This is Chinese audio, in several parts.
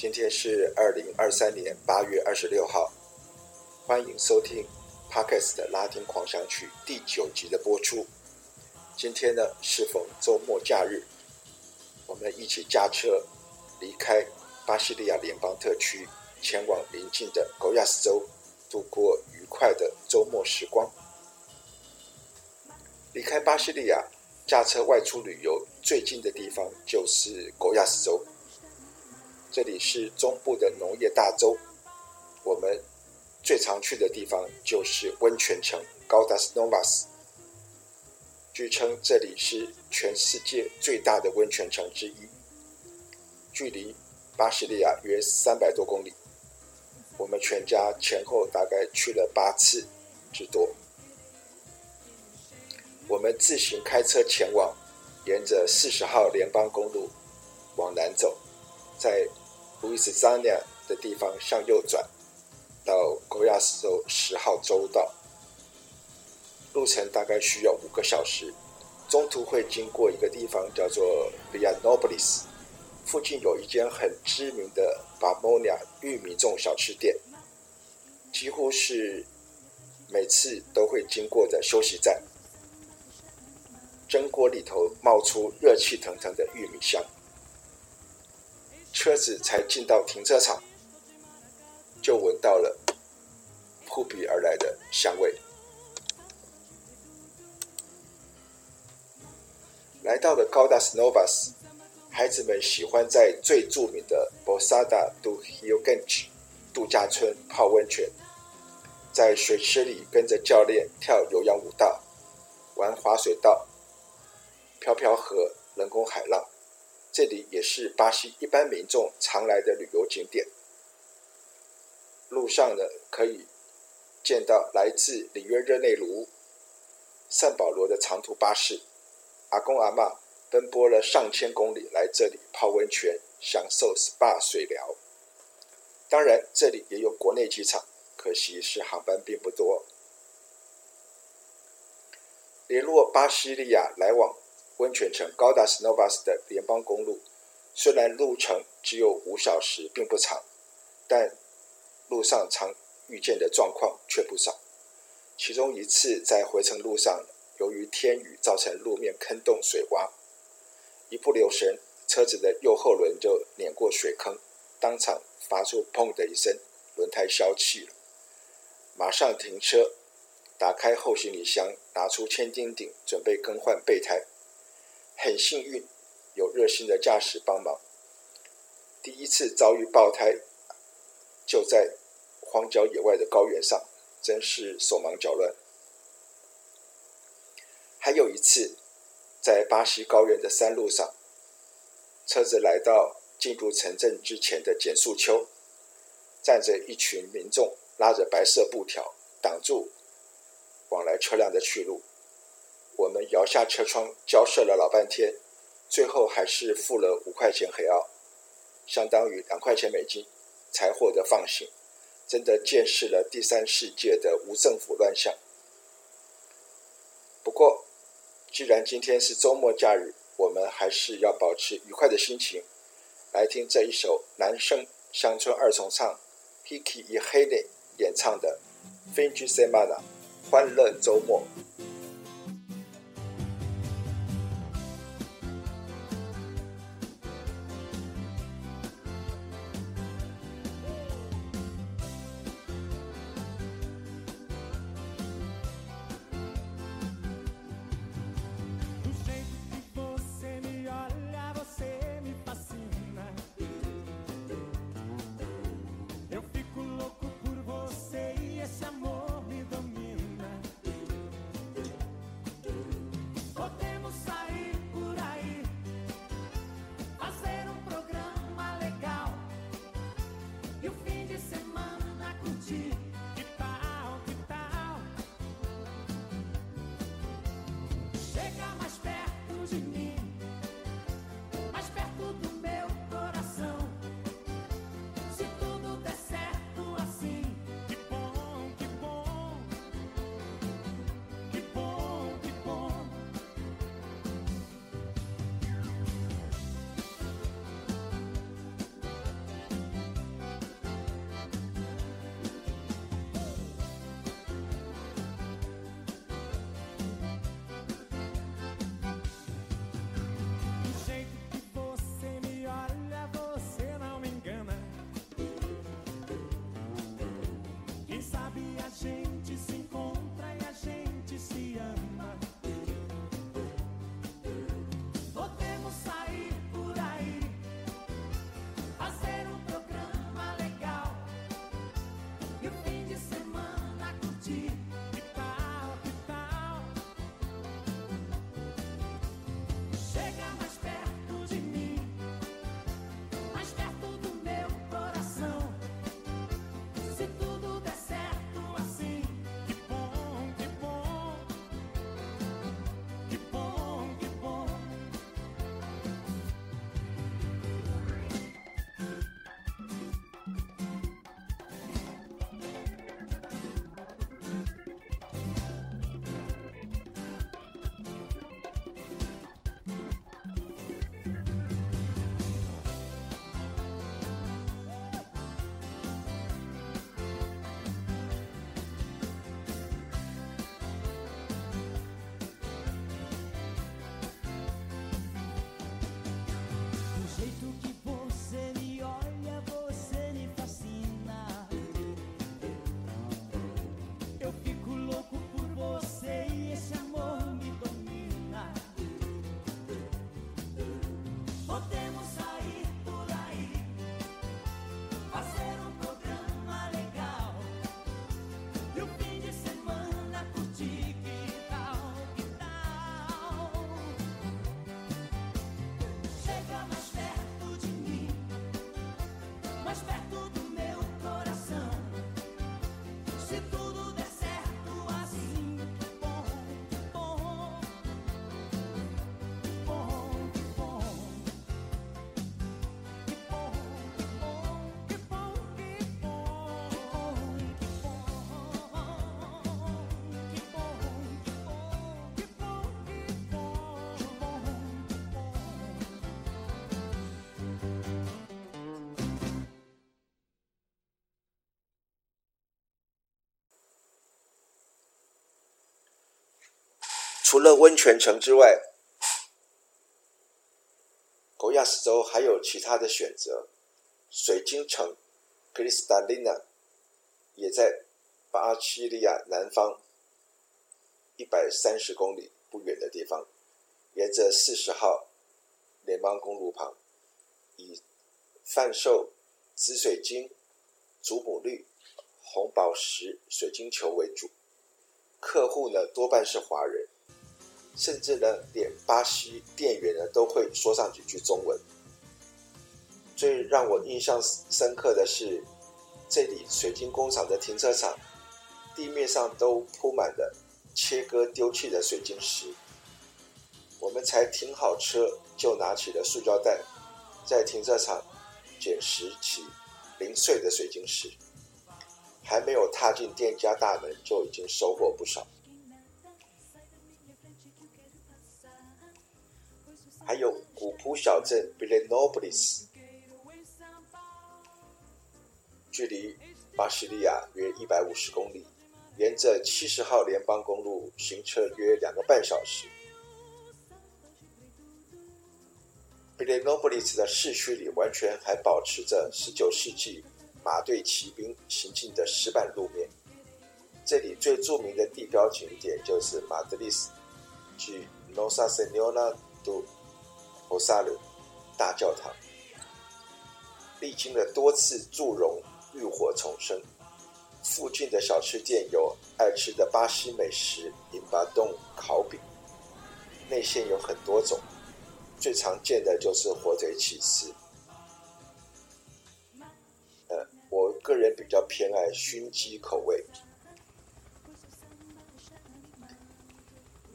今天是二零二三年八月二十六号，欢迎收听 Podcast 的拉丁狂想曲第九集的播出。今天呢，适逢周末假日，我们一起驾车离开巴西利亚联邦特区，前往邻近的戈亚斯州，度过愉快的周末时光。离开巴西利亚，驾车外出旅游，最近的地方就是戈亚斯州。这里是中部的农业大州，我们最常去的地方就是温泉城 Caldas Novas。据称这里是全世界最大的温泉城之一，距离巴西利亚约三百多公里。我们全家前后大概去了八次之多。我们自行开车前往，沿着四十号联邦公路往南走，在路易斯安那的地方向右转，到格亚斯州十号州道。路程大概需要五个小时，中途会经过一个地方叫做 Via Nobles，附近有一间很知名的 Bamona 玉米种小吃店，几乎是每次都会经过的休息站。蒸锅里头冒出热气腾腾的玉米香。车子才进到停车场，就闻到了扑鼻而来的香味。来到了高达 SNOVA，孩子们喜欢在最著名的 Bosada do Rio Quente 度假村泡温泉，在水池里跟着教练跳有氧舞蹈，玩滑水道、飘飘河、人工海浪。这里也是巴西一般民众常来的旅游景点。路上呢，可以见到来自里约热内卢、圣保罗的长途巴士，阿公阿嬷奔波了上千公里来这里泡温泉，享受 SPA 水疗。当然，这里也有国内机场，可惜是航班并不多。联络巴西利亚来往。温泉城高达 s n o v a s 的联邦公路，虽然路程只有五小时，并不长，但路上常遇见的状况却不少。其中一次在回程路上，由于天雨造成路面坑洞水洼，一不留神，车子的右后轮就碾过水坑，当场发出“砰”的一声，轮胎消气了。马上停车，打开后行李箱，拿出千斤顶，准备更换备胎。很幸运，有热心的驾驶帮忙。第一次遭遇爆胎，就在荒郊野外的高原上，真是手忙脚乱。还有一次，在巴西高原的山路上，车子来到进入城镇之前的减速丘，站着一群民众，拉着白色布条挡住往来车辆的去路。我们摇下车窗，交涉了老半天，最后还是付了五块钱黑澳，相当于两块钱美金，才获得放行。真的见识了第三世界的无政府乱象。不过，既然今天是周末假日，我们还是要保持愉快的心情，来听这一首男声乡村二重唱 Ricky e Hailey 演唱的《Fin de Semana》，欢乐周末。除了温泉城之外，戈亚斯州还有其他的选择。水晶城 （Cristalina） 也在巴西利亚南方一百三十公里不远的地方，沿着四十号联邦公路旁，以贩售紫水晶、祖母绿、红宝石水晶球为主，客户呢多半是华人。甚至呢，连巴西店员呢都会说上几句中文。最让我印象深刻的是，这里水晶工厂的停车场地面上都铺满了切割丢弃的水晶石。我们才停好车，就拿起了塑胶袋，在停车场捡拾起零碎的水晶石，还没有踏进店家大门，就已经收获不少。还有古朴小镇 b i l e n o b l i s 距离巴西利亚约一百五十公里，沿着七十号联邦公路行车约两个半小时。b i l e n o b l i s 的市区里完全还保持着十九世纪马队骑兵行进的石板路面。这里最著名的地标景点就是马德里斯及 Nossa Senhora do 罗萨鲁大教堂历经了多次祝融浴火重生。附近的小吃店有爱吃的巴西美食——银巴东烤饼，内馅有很多种，最常见的就是火腿起司。呃，我个人比较偏爱熏鸡口味。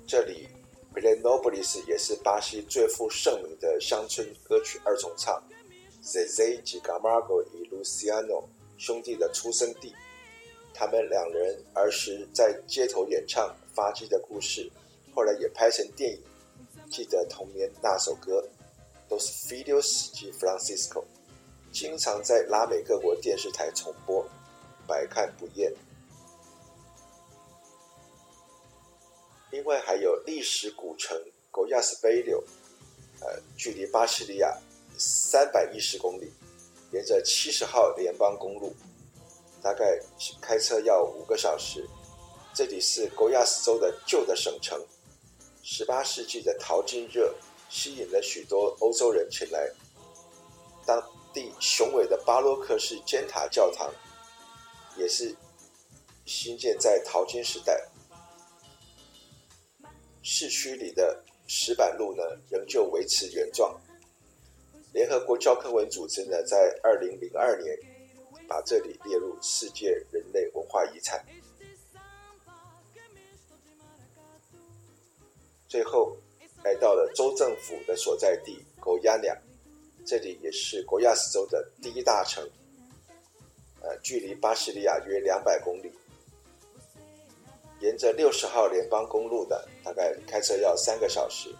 这里。Pirenópolis 也是巴西最负盛名的乡村歌曲二重唱，Zezé de Camargo 与 Luciano 兄弟的出生地。他们两人儿时在街头演唱发迹的故事，后来也拍成电影。记得童年那首歌，Dos Filhos de Francisco，经常在拉美各国电视台重播，百看不厌。另外还有历史古城 Goiás Velho，呃，距离巴西利亚三百一十公里，沿着七十号联邦公路，大概开车要五个小时。这里是戈亚斯州的旧的省城。十八世纪的淘金热吸引了许多欧洲人前来。当地雄伟的巴洛克式尖塔教堂，也是兴建在淘金时代。市区里的石板路呢，仍旧维持原状。联合国教科文组织呢，在二零零二年把这里列入世界人类文化遗产。最后来到了州政府的所在地国亚纳这里也是戈亚斯州的第一大城，呃，距离巴西利亚约两百公里。沿着六十号联邦公路的，大概开车要三个小时。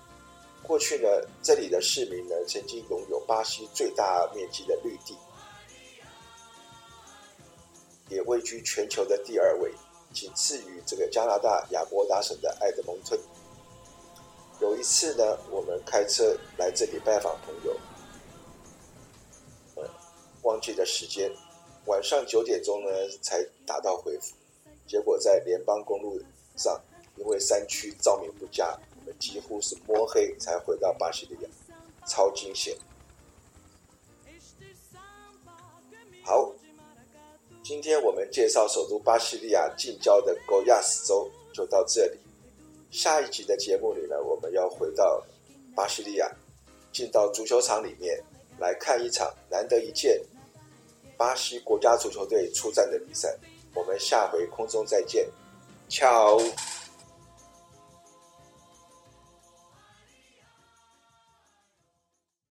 过去呢，这里的市民呢，曾经拥有巴西最大面积的绿地，也位居全球的第二位，仅次于这个加拿大亚伯达省的埃德蒙顿。有一次呢，我们开车来这里拜访朋友，呃，忘记了时间，晚上九点钟呢才打道回府。结果在联邦公路上，因为山区照明不佳，我们几乎是摸黑才回到巴西利亚，超惊险。好，今天我们介绍首都巴西利亚近郊的戈亚斯州就到这里。下一集的节目里呢，我们要回到巴西利亚，进到足球场里面来看一场难得一见巴西国家足球队出战的比赛。我们下回空中再见，瞧。